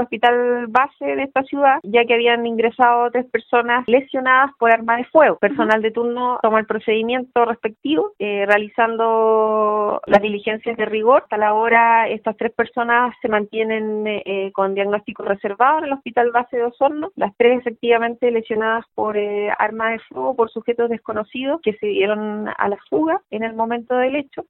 hospital base de esta ciudad, ya que habían ingresado tres personas lesionadas por arma de fuego. Personal de turno toma el procedimiento respectivo, eh, realizando las diligencias de rigor. Hasta la hora, estas tres personas se mantienen eh, con diagnóstico reservado en el hospital base de Osorno. Las tres efectivamente lesionadas por eh, arma de fuego por sujetos desconocidos que se dieron a la fuga en el momento del hecho.